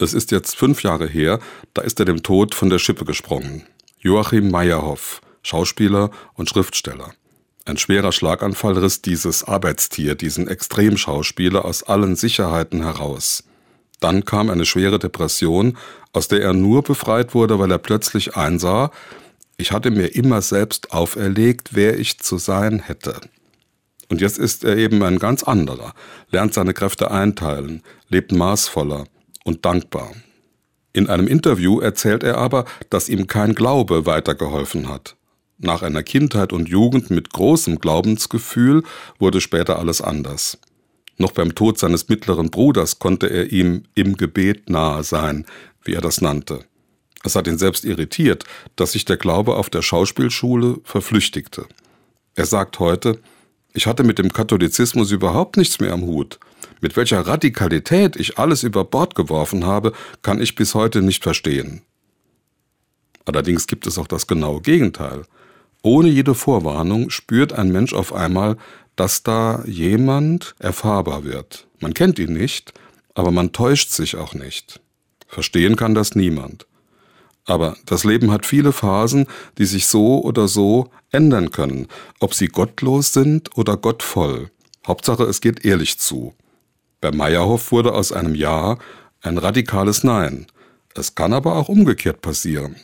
Es ist jetzt fünf Jahre her, da ist er dem Tod von der Schippe gesprungen. Joachim Meyerhoff, Schauspieler und Schriftsteller. Ein schwerer Schlaganfall riss dieses Arbeitstier, diesen Extremschauspieler aus allen Sicherheiten heraus. Dann kam eine schwere Depression, aus der er nur befreit wurde, weil er plötzlich einsah, ich hatte mir immer selbst auferlegt, wer ich zu sein hätte. Und jetzt ist er eben ein ganz anderer, lernt seine Kräfte einteilen, lebt maßvoller und dankbar. In einem Interview erzählt er aber, dass ihm kein Glaube weitergeholfen hat. Nach einer Kindheit und Jugend mit großem Glaubensgefühl wurde später alles anders. Noch beim Tod seines mittleren Bruders konnte er ihm im Gebet nahe sein, wie er das nannte. Es hat ihn selbst irritiert, dass sich der Glaube auf der Schauspielschule verflüchtigte. Er sagt heute, ich hatte mit dem Katholizismus überhaupt nichts mehr am Hut. Mit welcher Radikalität ich alles über Bord geworfen habe, kann ich bis heute nicht verstehen. Allerdings gibt es auch das genaue Gegenteil. Ohne jede Vorwarnung spürt ein Mensch auf einmal, dass da jemand erfahrbar wird. Man kennt ihn nicht, aber man täuscht sich auch nicht. Verstehen kann das niemand. Aber das Leben hat viele Phasen, die sich so oder so ändern können, ob sie gottlos sind oder gottvoll. Hauptsache, es geht ehrlich zu. Bei Meyerhoff wurde aus einem Ja ein radikales Nein. Es kann aber auch umgekehrt passieren.